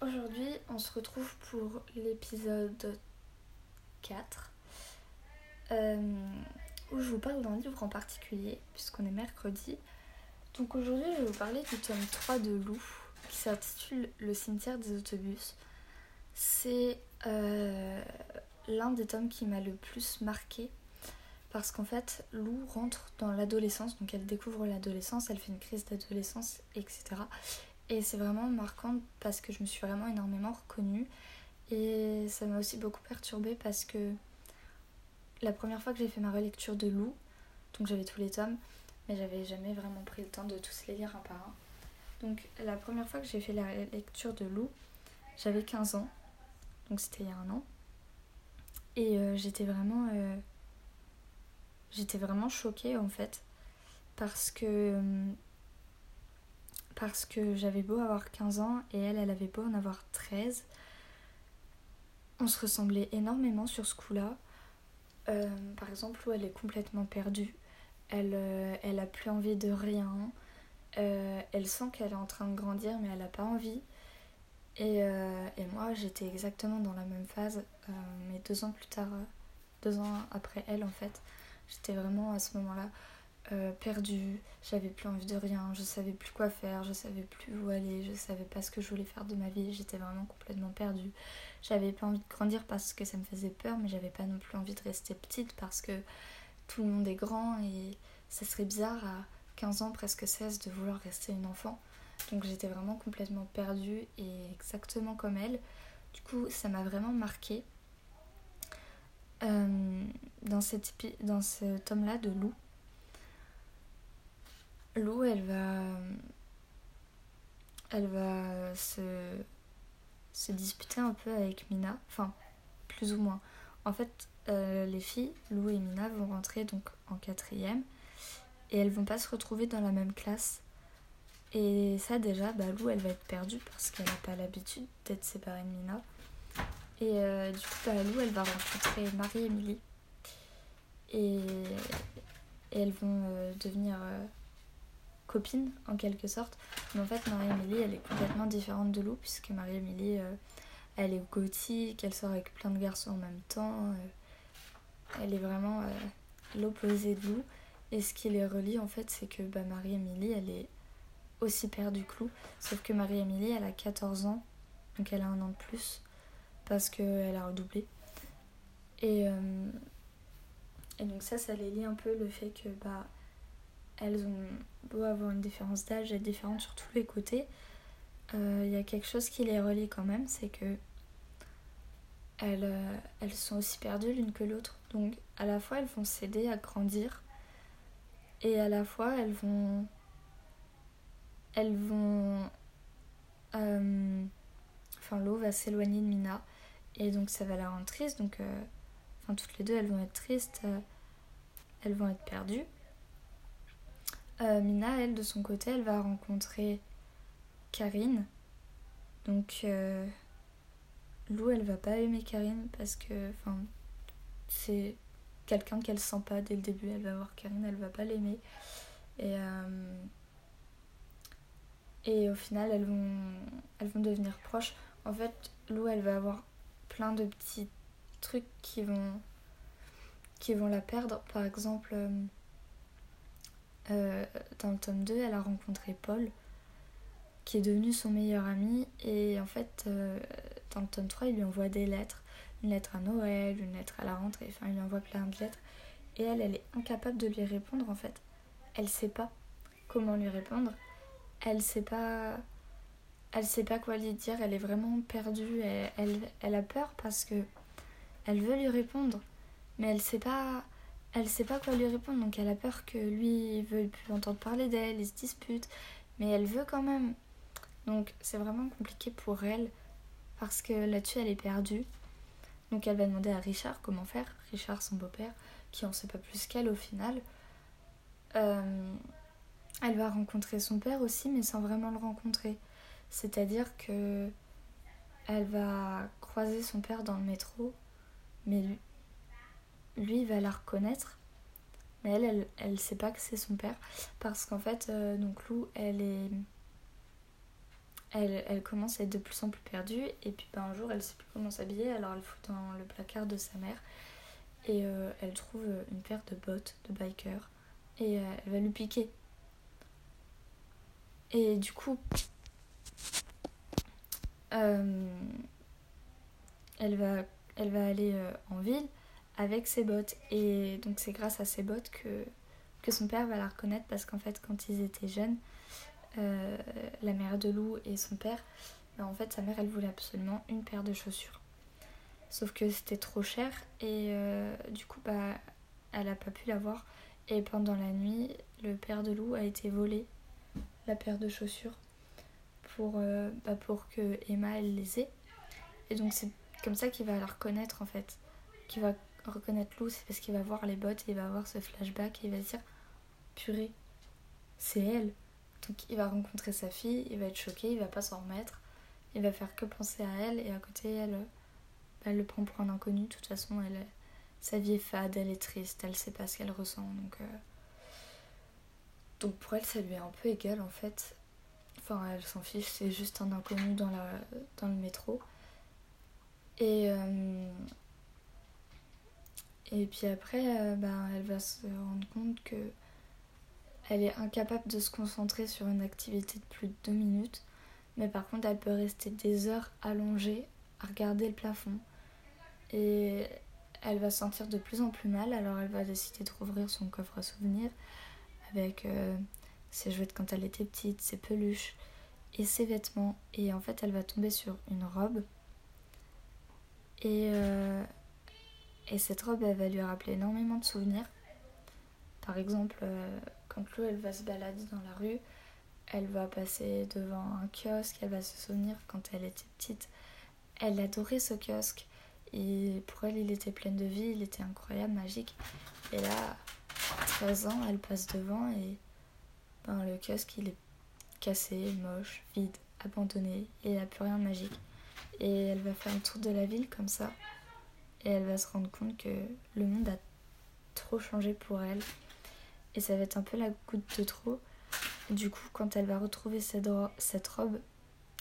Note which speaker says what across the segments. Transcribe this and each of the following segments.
Speaker 1: aujourd'hui on se retrouve pour l'épisode 4 euh, où je vous parle d'un livre en particulier puisqu'on est mercredi. Donc aujourd'hui je vais vous parler du tome 3 de Lou qui s'intitule Le cimetière des autobus. C'est euh, l'un des tomes qui m'a le plus marqué parce qu'en fait Lou rentre dans l'adolescence, donc elle découvre l'adolescence, elle fait une crise d'adolescence, etc. Et c'est vraiment marquant parce que je me suis vraiment énormément reconnue. Et ça m'a aussi beaucoup perturbée parce que la première fois que j'ai fait ma relecture de Lou, donc j'avais tous les tomes, mais j'avais jamais vraiment pris le temps de tous les lire un par un. Donc la première fois que j'ai fait la lecture de Lou, j'avais 15 ans, donc c'était il y a un an. Et euh, j'étais vraiment. Euh, j'étais vraiment choquée en fait, parce que. Euh, parce que j'avais beau avoir 15 ans et elle, elle avait beau en avoir 13. On se ressemblait énormément sur ce coup-là. Euh, par exemple, où elle est complètement perdue. Elle, euh, elle a plus envie de rien. Euh, elle sent qu'elle est en train de grandir, mais elle n'a pas envie. Et, et moi, j'étais exactement dans la même phase, mais deux ans plus tard, deux ans après elle, en fait. J'étais vraiment à ce moment-là euh, perdue, j'avais plus envie de rien, je savais plus quoi faire, je savais plus où aller, je savais pas ce que je voulais faire de ma vie, j'étais vraiment complètement perdue. J'avais pas envie de grandir parce que ça me faisait peur, mais j'avais pas non plus envie de rester petite parce que tout le monde est grand et ça serait bizarre à 15 ans, presque 16, de vouloir rester une enfant. Donc j'étais vraiment complètement perdue et exactement comme elle. Du coup, ça m'a vraiment marqué. Euh, dans, cette, dans ce tome-là de Lou, Lou, elle va, elle va se, disputer un peu avec Mina, enfin plus ou moins. En fait, euh, les filles, Lou et Mina, vont rentrer donc en quatrième et elles vont pas se retrouver dans la même classe. Et ça déjà, bah, Lou, elle va être perdue parce qu'elle n'a pas l'habitude d'être séparée de Mina. Et euh, du coup, bah, Lou, elle va rencontrer Marie-Émilie. Et, elles vont euh, devenir copine en quelque sorte. Mais en fait, Marie-Émilie, elle est complètement différente de Lou, puisque Marie-Émilie, euh, elle est gothique, elle sort avec plein de garçons en même temps. Euh, elle est vraiment euh, l'opposé de Lou. Et ce qui les relie, en fait, c'est que bah, Marie-Émilie, elle est aussi perdue que Lou. Sauf que Marie-Émilie, elle a 14 ans, donc elle a un an de plus, parce qu'elle a redoublé. Et, et donc ça, ça les lie un peu le fait que bah, elles ont beau avoir une différence d'âge, être différentes sur tous les côtés, il euh, y a quelque chose qui les relie quand même, c'est que elles, euh, elles sont aussi perdues l'une que l'autre. Donc à la fois elles vont s'aider à grandir et à la fois elles vont elles vont euh, enfin l'eau va s'éloigner de Mina et donc ça va la rendre triste donc enfin toutes les deux elles vont être tristes elles vont être perdues euh, Mina, elle, de son côté, elle va rencontrer Karine. Donc, euh, Lou, elle va pas aimer Karine parce que, c'est quelqu'un qu'elle sent pas dès le début. Elle va voir Karine, elle va pas l'aimer. Et, euh, et au final, elles vont, elles vont devenir proches. En fait, Lou, elle va avoir plein de petits trucs qui vont, qui vont la perdre. Par exemple, euh, dans le tome 2, elle a rencontré Paul, qui est devenu son meilleur ami. Et en fait, euh, dans le tome 3, il lui envoie des lettres. Une lettre à Noël, une lettre à la rentrée, enfin, il lui envoie plein de lettres. Et elle, elle est incapable de lui répondre en fait. Elle sait pas comment lui répondre. Elle sait pas. Elle sait pas quoi lui dire. Elle est vraiment perdue. Elle, elle, elle a peur parce que elle veut lui répondre. Mais elle sait pas elle sait pas quoi lui répondre, donc elle a peur que lui veuille plus entendre parler d'elle, ils se disputent, mais elle veut quand même. Donc c'est vraiment compliqué pour elle, parce que là-dessus elle est perdue. Donc elle va demander à Richard comment faire, Richard son beau-père, qui en sait pas plus qu'elle au final. Euh, elle va rencontrer son père aussi, mais sans vraiment le rencontrer. C'est-à-dire que elle va croiser son père dans le métro, mais lui va la reconnaître mais elle elle, elle sait pas que c'est son père parce qu'en fait euh, donc Lou elle est elle, elle commence à être de plus en plus perdue. Et puis bah, un jour, elle sait plus comment s'habiller, alors elle fout dans le placard de sa mère. Et euh, elle trouve une paire de bottes de biker. Et euh, elle va lui piquer. Et du coup, elle, va, elle va aller en ville avec ses bottes. Et donc c'est grâce à ses bottes que, que son père va la reconnaître parce qu'en fait quand ils étaient jeunes, euh, la mère de Lou et son père, bah, en fait sa mère elle voulait absolument une paire de chaussures. Sauf que c'était trop cher et euh, du coup bah elle a pas pu l'avoir. Et pendant la nuit, le père de Lou a été volé la paire de chaussures pour, euh, bah, pour que Emma elle les ait. Et donc c'est comme ça qu'il va la reconnaître en fait. Qu'il va reconnaître Lou, c'est parce qu'il va voir les bottes et il va avoir ce flashback et il va se dire purée, c'est elle. Donc il va rencontrer sa fille, il va être choqué, il va pas s'en remettre, il va faire que penser à elle et à côté elle, bah, elle le prend pour un inconnu. De toute façon, elle, sa vie est fade, elle est triste, elle sait pas ce qu'elle ressent. Donc, euh, donc pour elle, ça lui est un peu égal en fait. Enfin, elle s'en fiche, c'est juste un inconnu dans, le métro. Et, euh, et puis après, euh, ben, elle va se rendre compte que elle est incapable de se concentrer sur une activité de plus de deux minutes, mais par contre elle peut rester des heures allongée à regarder le plafond. Et elle va se sentir de plus en plus mal, alors elle va décider de rouvrir son coffre à souvenirs avec euh, ses jouets quand elle était petite, ses peluches et ses vêtements. Et en fait elle va tomber sur une robe. Et, euh, et cette robe elle va lui rappeler énormément de souvenirs. Par exemple, euh, quand Chloé elle va se balader dans la rue, elle va passer devant un kiosque, elle va se souvenir quand elle était petite. Elle adorait ce kiosque et pour elle il était plein de vie, il était incroyable, magique. Et là, à 13 ans, elle passe devant et ben, le kiosque il est cassé, moche, vide, abandonné et il n'y a plus rien de magique. Et elle va faire un tour de la ville comme ça et elle va se rendre compte que le monde a trop changé pour elle et ça va être un peu la goutte de trop. du coup, quand elle va retrouver cette, robe,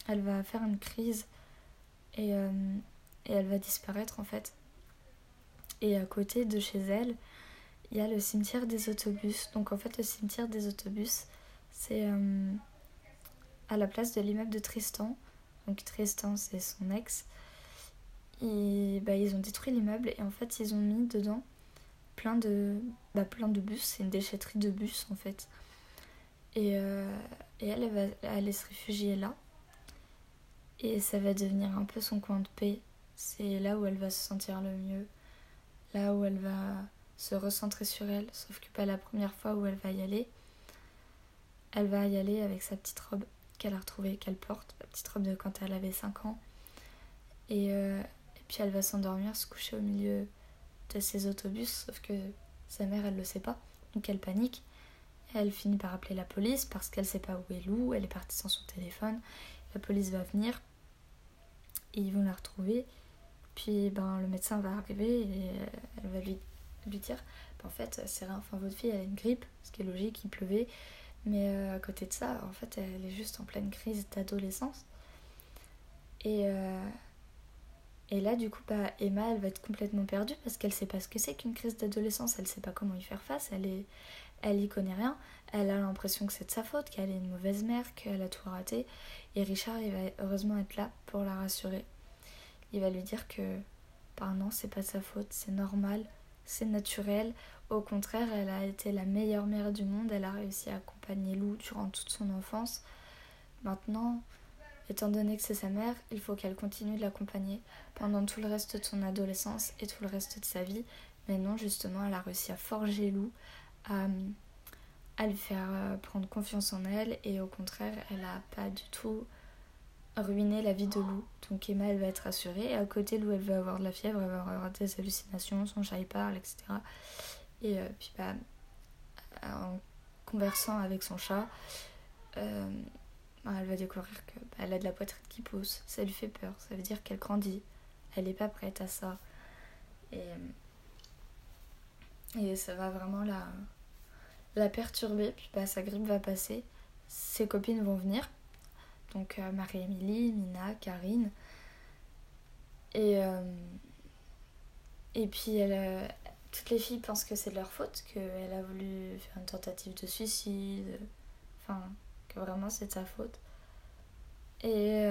Speaker 1: elle va faire une crise et, euh, et elle va disparaître en fait. Et à côté de chez elle, il y a le cimetière des autobus. Donc en fait, le cimetière des autobus, c'est euh, à la place de l'immeuble de Tristan. Donc Tristan, c'est son ex. Et bah, ils ont détruit l'immeuble et en fait, ils ont mis dedans plein de, bah, plein de bus. C'est une déchetterie de bus en fait. Et, euh, et elle, elle va aller se réfugier là. Et ça va devenir un peu son coin de paix. C'est là où elle va se sentir le mieux. Là où elle va se recentrer sur elle. Sauf que pas la première fois où elle va y aller. Elle va y aller avec sa petite robe qu'elle a retrouvée, qu'elle porte. La petite robe de quand elle avait 5 ans. Et, euh, puis elle va s'endormir, se coucher au milieu de ses autobus, sauf que sa mère, elle le sait pas, donc elle panique. Elle finit par appeler la police parce qu'elle sait pas où est Lou, elle est partie sans son téléphone. La police va venir et ils vont la retrouver. Puis ben, le médecin va arriver et elle va lui, lui dire ben, En fait, c'est rien, enfin, votre fille a une grippe, ce qui est logique, il pleuvait. Mais euh, à côté de ça, en fait, elle est juste en pleine crise d'adolescence. Et, euh, et là, du coup, bah, Emma, elle va être complètement perdue parce qu'elle sait pas ce que c'est qu'une crise d'adolescence. Elle sait pas comment y faire face. Elle est, elle y connaît rien. Elle a l'impression que c'est de sa faute, qu'elle est une mauvaise mère, qu'elle a tout raté. Et Richard, il va heureusement être là pour la rassurer. Il va lui dire que, bah non, c'est pas de sa faute, c'est normal, c'est naturel. Au contraire, elle a été la meilleure mère du monde. Elle a réussi à accompagner Lou durant toute son enfance. Maintenant, Étant donné que c'est sa mère, il faut qu'elle continue de l'accompagner pendant tout le reste de son adolescence et tout le reste de sa vie. Mais non, justement, elle a réussi à forger Lou, à, lui faire euh, prendre confiance en elle et au contraire, elle n'a pas du tout ruiné la vie de Lou. Donc Emma, elle va être rassurée et à côté, Lou, elle va avoir de la fièvre, elle va avoir des hallucinations, son chat, il parle, etc. Et euh, puis, bah, en conversant avec son chat, euh, elle va découvrir qu'elle bah, a de la poitrine qui pousse. Ça lui fait peur. Ça veut dire qu'elle grandit. Elle n'est pas prête à ça. Et, et ça va vraiment la, la perturber. Puis bah, sa grippe va passer. Ses copines vont venir. Donc Marie-Émilie, Mina, Karine. Et, et puis elle, toutes les filles pensent que c'est de leur faute, qu'elle a voulu faire une tentative de suicide. Enfin, vraiment c'est de sa faute. Et.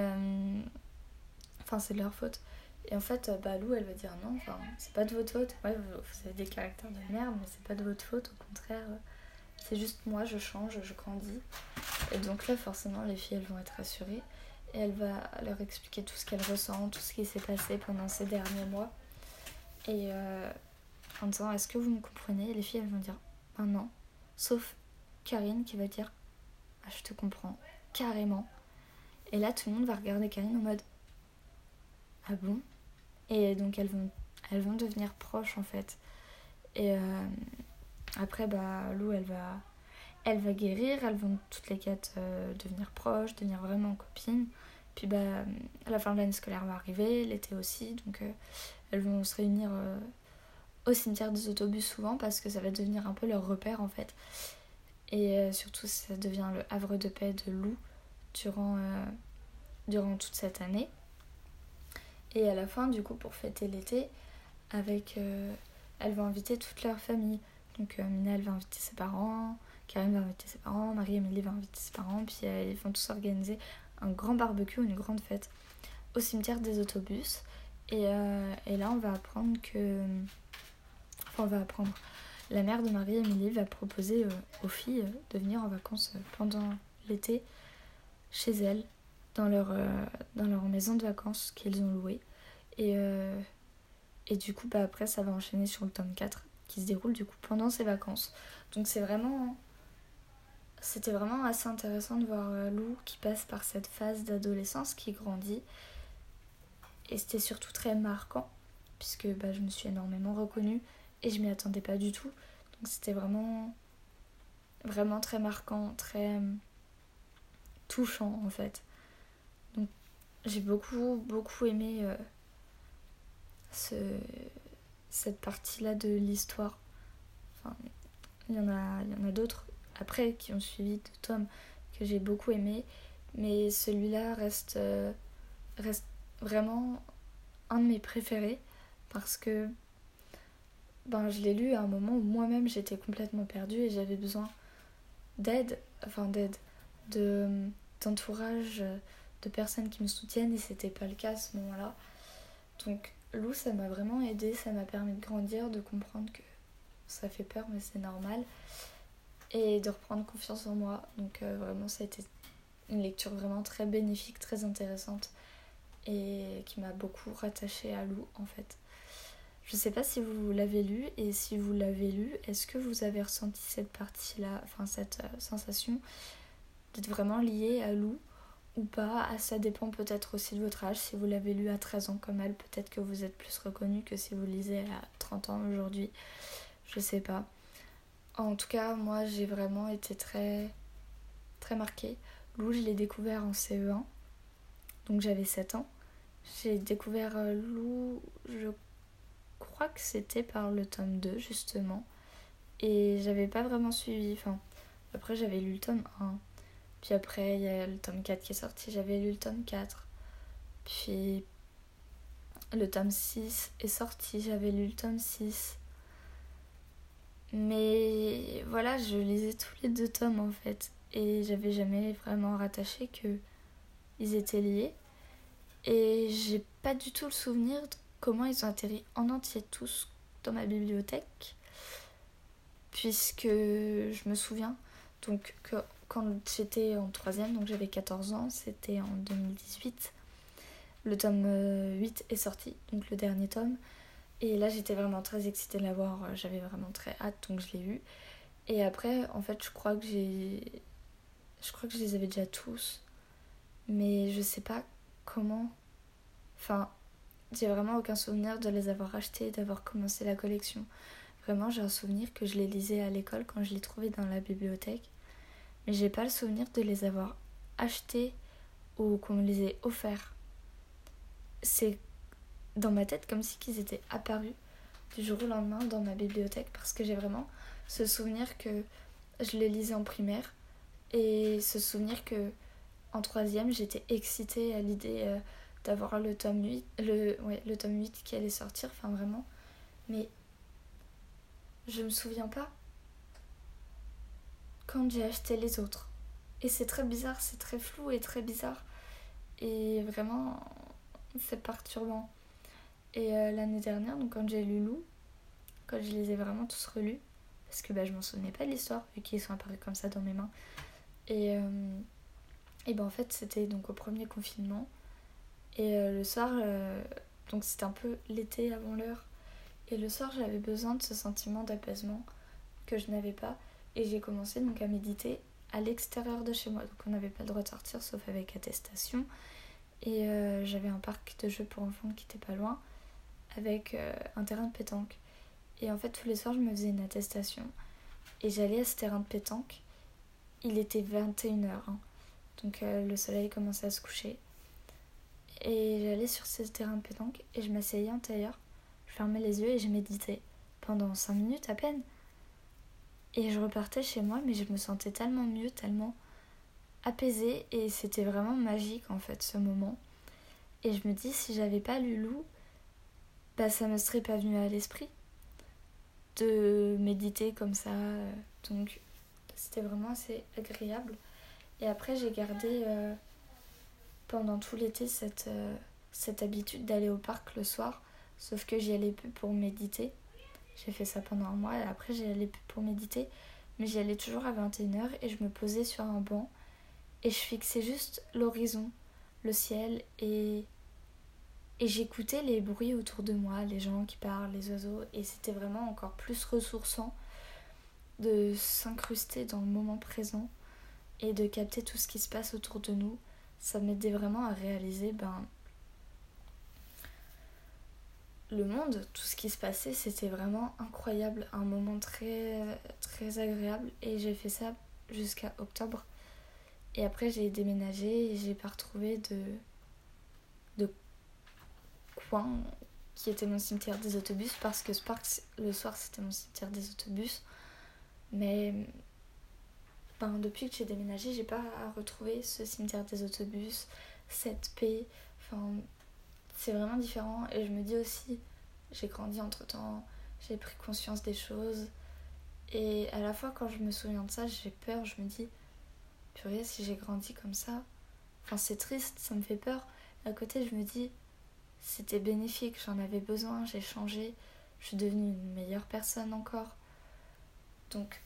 Speaker 1: Enfin, c'est de leur faute. Et en fait, bah, Lou, elle va dire non, enfin, c'est pas de votre faute. Ouais, vous, avez des caractères de merde, mais c'est pas de votre faute. Au contraire, c'est juste moi, je change, je grandis. Et donc là, forcément, les filles, elles vont être rassurées. Et elle va leur expliquer tout ce qu'elle ressent, tout ce qui s'est passé pendant ces derniers mois. Et euh, en disant, est-ce que vous me comprenez? Les filles, elles vont dire, ah non. Sauf Karine qui va dire, ah, je te comprends, carrément. Et là, tout le monde va regarder Karine en mode, ah bon? Et donc elles vont, devenir proches en fait. Et euh, après, bah, Lou, elle va, elle va guérir, elles vont toutes les quatre euh, devenir proches, devenir vraiment copines. Puis bah, la fin de l'année scolaire va arriver, l'été aussi, donc euh, elles vont se réunir au cimetière des autobus souvent parce que ça va devenir un peu leur repère en fait. Et surtout, ça devient le havre de paix de Lou durant, durant toute cette année. Et à la fin, du coup, pour fêter l'été, avec, euh, elle va inviter toute leur famille. Donc euh, Mina, elle va inviter ses parents, Karim va inviter ses parents, Marie-Émilie va inviter ses parents, puis euh, ils vont tous organiser un grand barbecue, une grande fête au cimetière des autobus. Et, et là, on va apprendre que... Enfin, on va apprendre... La mère de Marie-Émilie va proposer aux filles de venir en vacances pendant l'été chez elle dans leur, euh, dans leur maison de vacances qu'ils ont louée. Et, euh, et du coup, bah, après, ça va enchaîner sur le tome 4 qui se déroule du coup pendant ces vacances. Donc c'est vraiment... C'était vraiment assez intéressant de voir euh, Lou qui passe par cette phase d'adolescence, qui grandit. Et c'était surtout très marquant, puisque bah, je me suis énormément reconnue et je m'y attendais pas du tout. Donc c'était vraiment, vraiment très marquant, très touchant en fait. J'ai beaucoup, beaucoup aimé euh, ce, cette partie-là de l'histoire. Enfin, il y en a, il y en a d'autres après qui ont suivi de Tom que j'ai beaucoup aimé. Mais celui-là reste, euh, reste vraiment un de mes préférés parce que ben, je l'ai lu à un moment où moi-même j'étais complètement perdue et j'avais besoin d'aide, enfin d'aide, de, d'entourage, de personnes qui me soutiennent et c'était pas le cas à ce moment-là. Donc Lou, ça m'a vraiment aidé, ça m'a permis de grandir, de comprendre que ça fait peur mais c'est normal et de reprendre confiance en moi. Donc euh, vraiment ça a été une lecture vraiment très bénéfique, très intéressante et qui m'a beaucoup rattachée à Lou en fait. Je sais pas si vous l'avez lu et si vous l'avez lu, est-ce que vous avez ressenti cette partie-là, enfin cette euh, sensation d'être vraiment lié à Lou ou pas? Ah, ça dépend peut-être aussi de votre âge. Si vous l'avez lu à 13 ans comme elle, peut-être que vous êtes plus reconnu que si vous lisez à 30 ans aujourd'hui. Je sais pas. En tout cas, moi j'ai vraiment été très très marquée. Lou, je l'ai découvert en CE1. Donc j'avais 7 ans. J'ai découvert euh, Lou, je crois que c'était par le tome 2 justement. Et j'avais pas vraiment suivi. Enfin, après j'avais lu le tome 1. Puis après, il y a le tome 4 qui est sorti, j'avais lu le tome 4. Puis le tome 6 est sorti, j'avais lu le tome 6. Mais voilà, je lisais tous les deux tomes en fait. Et j'avais jamais vraiment rattaché que ils étaient liés. Et j'ai pas du tout le souvenir comment ils ont atterri en entier tous dans ma bibliothèque. Puisque je me souviens donc que quand j'étais en troisième, donc j'avais 14 ans, c'était en 2018. Le tome 8 euh, est sorti, donc le dernier tome. Et là, j'étais vraiment très excitée de l'avoir, j'avais vraiment très hâte, donc je l'ai eu. Et après, en fait, je crois que j'ai. Je crois que je les avais déjà tous. Mais je sais pas comment. Enfin, j'ai vraiment aucun souvenir de les avoir achetés, d'avoir commencé la collection. Vraiment, j'ai un souvenir que je les lisais à l'école quand je les trouvais dans la bibliothèque mais j'ai pas le souvenir de les avoir achetés ou qu'on me les ait offerts. C'est dans ma tête comme si qu'ils étaient apparus du jour au lendemain dans ma bibliothèque parce que j'ai vraiment ce souvenir que je les lisais en primaire et ce souvenir que en troisième, j'étais excitée à l'idée euh, d'avoir le tome 8, le, ouais, le tome 8 qui allait sortir, enfin vraiment. Mais je me souviens pas quand j'ai acheté les autres. Et c'est très bizarre, c'est très flou et très bizarre. Et vraiment, c'est perturbant. Et euh, l'année dernière, donc quand j'ai lu Lou, quand je les ai vraiment tous relus, parce que bah, je m'en souvenais pas de l'histoire, vu qu'ils sont apparus comme ça dans mes mains. Et, euh, et ben en fait, c'était donc au premier confinement. Et euh, le soir, donc c'était un peu l'été avant l'heure. Et le soir, j'avais besoin de ce sentiment d'apaisement que je n'avais pas. Et j'ai commencé donc à méditer à l'extérieur de chez moi. Donc on n'avait pas droit de sortir sauf avec attestation. Et j'avais un parc de jeux pour enfants qui était pas loin avec euh, un terrain de pétanque. Et en fait, tous les soirs, je me faisais une attestation. Et j'allais à ce terrain de pétanque. Il était 21h. Hein. Donc euh, le soleil commençait à se coucher. Et j'allais sur ce terrain de pétanque et je m'asseyais en tailleur. Je fermais les yeux et je méditais. Pendant 5 minutes à peine. Et je repartais chez moi, mais je me sentais tellement mieux, tellement apaisée. Et c'était vraiment magique en fait ce moment. Et je me dis, si j'avais pas Lulou, bah, ça me serait pas venu à l'esprit de méditer comme ça. Donc c'était vraiment assez agréable. Et après j'ai gardé euh, pendant tout l'été cette, euh, cette habitude d'aller au parc le soir. Sauf que j'y allais plus pour méditer. J'ai fait ça pendant un mois et après j'y allais plus pour méditer. Mais j'y allais toujours à 21h et je me posais sur un banc et je fixais juste l'horizon, le ciel et et j'écoutais les bruits autour de moi, les gens qui parlent, les oiseaux, et c'était vraiment encore plus ressourçant de s'incruster dans le moment présent et de capter tout ce qui se passe autour de nous. Ça m'aidait vraiment à réaliser ben, le monde, tout ce qui se passait, c'était vraiment incroyable, un moment très très agréable et j'ai fait ça jusqu'à octobre. Et après j'ai déménagé et j'ai pas retrouvé de coin qui était mon cimetière des autobus parce que Sparks le soir c'était mon cimetière des autobus mais ben, depuis que j'ai déménagé j'ai pas retrouvé ce cimetière des autobus cette paix. Enfin c'est vraiment différent. Et je me dis aussi j'ai grandi entre temps j'ai pris conscience des choses. Et à la fois quand je me souviens de ça j'ai peur. Je me dis purée si j'ai grandi comme ça. Enfin c'est triste ça me fait peur. À côté je me dis c'était bénéfique, j'en avais besoin, j'ai changé, je suis devenue une meilleure personne encore. Donc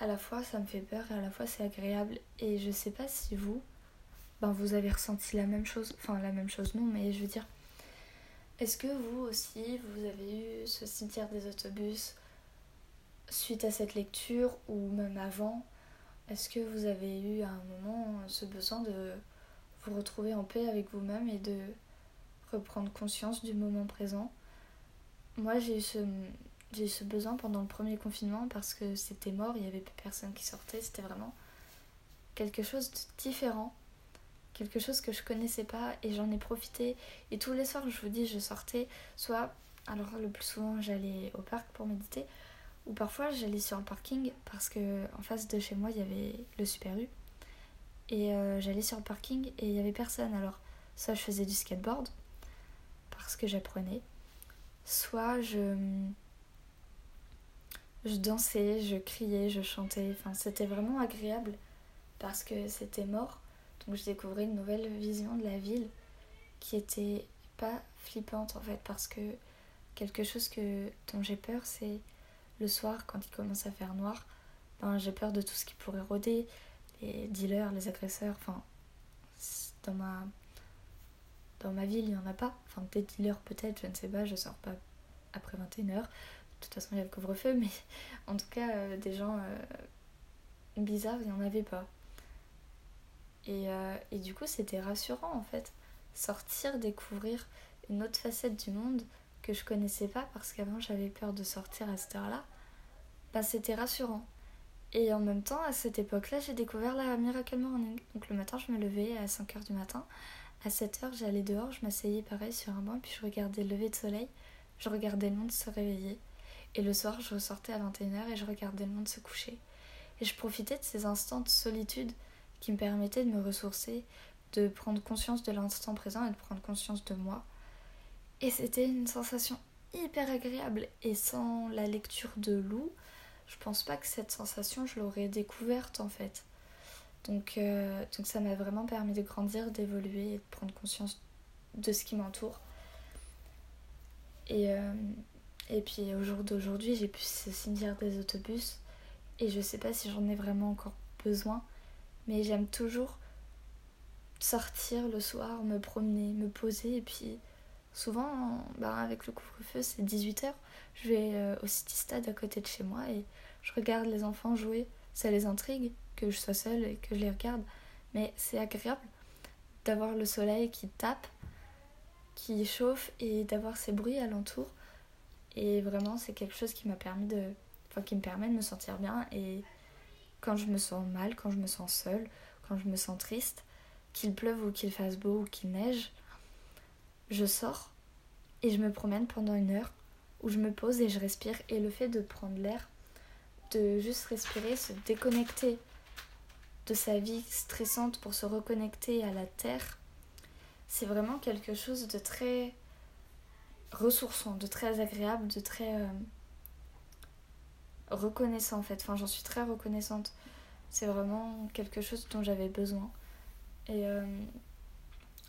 Speaker 1: à la fois ça me fait peur et à la fois c'est agréable. Et je sais pas si vous, ben vous avez ressenti la même chose, enfin la même chose non, mais je veux dire, est-ce que vous aussi vous avez eu ce cimetière des autobus suite à cette lecture ou même avant? Est-ce que vous avez eu à un moment ce besoin de vous retrouver en paix avec vous-même et de reprendre conscience du moment présent? Moi, j'ai eu ce, j'ai eu ce besoin pendant le premier confinement parce que c'était mort, il n'y avait plus personne qui sortait, c'était vraiment quelque chose de différent, quelque chose que je connaissais pas et j'en ai profité. Et tous les soirs, je vous dis, je sortais, soit, alors le plus souvent, j'allais au parc pour méditer, ou parfois j'allais sur un parking parce que en face de chez moi, il y avait le Super U. Et euh, j'allais sur le parking et il y avait personne. Alors, soit je faisais du skateboard, parce que j'apprenais, soit je, je dansais, je criais, je chantais. Enfin, c'était vraiment agréable parce que c'était mort. Donc je découvrais une nouvelle vision de la ville qui était pas flippante en fait parce que quelque chose que dont j'ai peur c'est le soir quand il commence à faire noir ben, j'ai peur de tout ce qui pourrait rôder les dealers les agresseurs enfin dans ma dans ma ville, il n'y en a pas. Enfin, des dealers peut-être, je ne sais pas, je sors pas après 21h. De toute façon, il y a le couvre-feu, mais en tout cas, euh, des gens euh, bizarres, il n'y en avait pas. Et, euh, et du coup, c'était rassurant en fait. Sortir, découvrir une autre facette du monde que je connaissais pas parce qu'avant j'avais peur de sortir à cette heure-là. Bah, c'était rassurant. Et en même temps, à cette époque-là, j'ai découvert la Miracle Morning. Donc le matin, je me levais à 5h du matin à 7 heures, j'allais dehors, je m'asseyais pareil sur un banc, puis je regardais le lever de soleil, je regardais le monde se réveiller. Et le soir, je ressortais à 21h et je regardais le monde se coucher. Et je profitais de ces instants de solitude qui me permettait de me ressourcer, de prendre conscience de l'instant présent et de prendre conscience de moi. Et c'était une sensation hyper agréable. Et sans la lecture de Lou, je pense pas que cette sensation, je l'aurais découverte en fait. Donc, euh, donc ça m'a vraiment permis de grandir, d'évoluer et de prendre conscience de ce qui m'entoure. Et, euh, et puis au jour d'aujourd'hui, j'ai pu ce cimetière des autobus. Et je sais pas si j'en ai vraiment encore besoin. Mais j'aime toujours sortir le soir, me promener, me poser. Et puis souvent, bah, avec le couvre-feu, c'est 18h. Je vais euh, au City Stade à côté de chez moi et je regarde les enfants jouer. Ça les intrigue que je sois seule et que je les regarde. Mais c'est agréable d'avoir le soleil qui tape, qui chauffe et d'avoir ces bruits alentour. Et vraiment, c'est quelque chose qui m'a permis de. Enfin, qui me permet de me sentir bien. Et quand je me sens mal, quand je me sens seule, quand je me sens triste, qu'il pleuve ou qu'il fasse beau ou qu'il neige, je sors et je me promène pendant une heure où je me pose et je respire. Et le fait de prendre l'air, de juste respirer, se déconnecter de sa vie stressante pour se reconnecter à la terre, c'est vraiment quelque chose de très ressourçant, de très agréable, de très euh, reconnaissant en fait. Enfin, j'en suis très reconnaissante. C'est vraiment quelque chose dont j'avais besoin. Et, euh,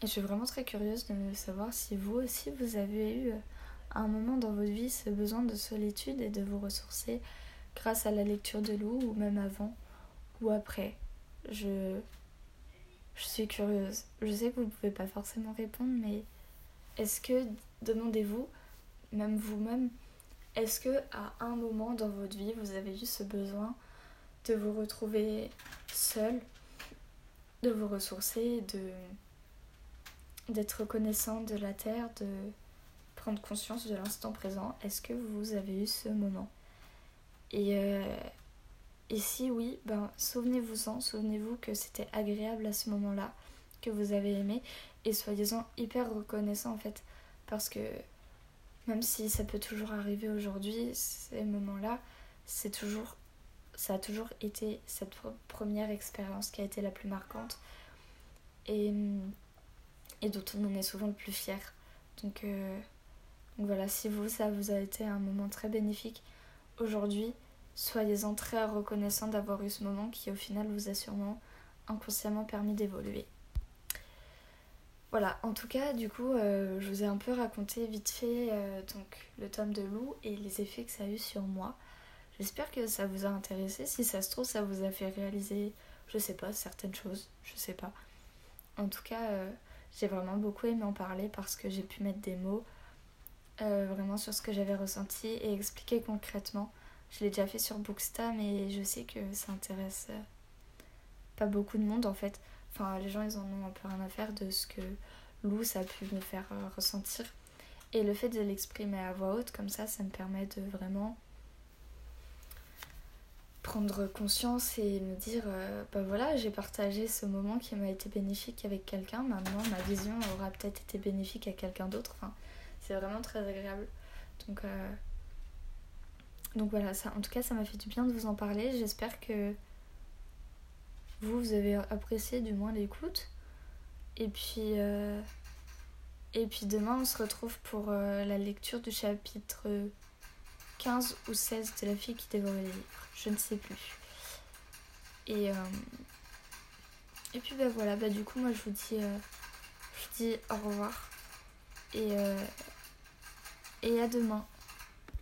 Speaker 1: je suis vraiment très curieuse de savoir si vous aussi vous avez eu à un moment dans votre vie ce besoin de solitude et de vous ressourcer grâce à la lecture de Lou ou même avant ou après. Je, je suis curieuse. Je sais que vous ne pouvez pas forcément répondre, mais est-ce que demandez-vous, même vous-même, est-ce que à un moment dans votre vie, vous avez eu ce besoin de vous retrouver seul, de vous ressourcer, d'être reconnaissant de la terre, de prendre conscience de l'instant présent? Est-ce que vous avez eu ce moment? Et, euh, et si oui, ben souvenez-vous-en, souvenez-vous que c'était agréable à ce moment-là, que vous avez aimé, et soyez-en hyper reconnaissant en fait parce que même si ça peut toujours arriver aujourd'hui, ces moments-là, c'est toujours ça a toujours été cette première expérience qui a été la plus marquante et, et dont on en est souvent le plus fier. Donc, euh, donc voilà, si vous, ça vous a été un moment très bénéfique aujourd'hui, soyez-en très reconnaissant d'avoir eu ce moment qui au final vous a sûrement inconsciemment permis d'évoluer. Voilà, en tout cas, du coup, euh, je vous ai un peu raconté vite fait euh, donc, le tome de loup et les effets que ça a eu sur moi. J'espère que ça vous a intéressé. Si ça se trouve, ça vous a fait réaliser, je sais pas, certaines choses. Je sais pas. En tout cas, euh, j'ai vraiment beaucoup aimé en parler parce que j'ai pu mettre des mots vraiment sur ce que j'avais ressenti et expliquer concrètement. Je l'ai déjà fait sur Booksta, mais je sais que ça intéresse pas beaucoup de monde en fait. Enfin, les gens, ils en ont un peu rien à faire de ce que Lou, ça a pu me faire euh, ressentir. Et le fait de l'exprimer à voix haute, comme ça, ça me permet de vraiment prendre conscience et me dire euh, bah voilà j'ai partagé ce moment qui m'a été bénéfique avec quelqu'un. Maintenant ma vision aura peut-être été bénéfique à quelqu'un d'autre. Enfin c'est vraiment très agréable. Donc euh, donc voilà ça en tout cas ça m'a fait du bien de vous en parler. J'espère que vous, vous avez apprécié du moins l'écoute. Et puis, euh, et puis demain, on se retrouve pour euh, la lecture du chapitre 15 ou 16 de La fille qui dévorait les livres. Je ne sais plus. Et, euh, et puis bah voilà, bah du coup, moi je vous dis, je vous dis au revoir. Et, et à demain.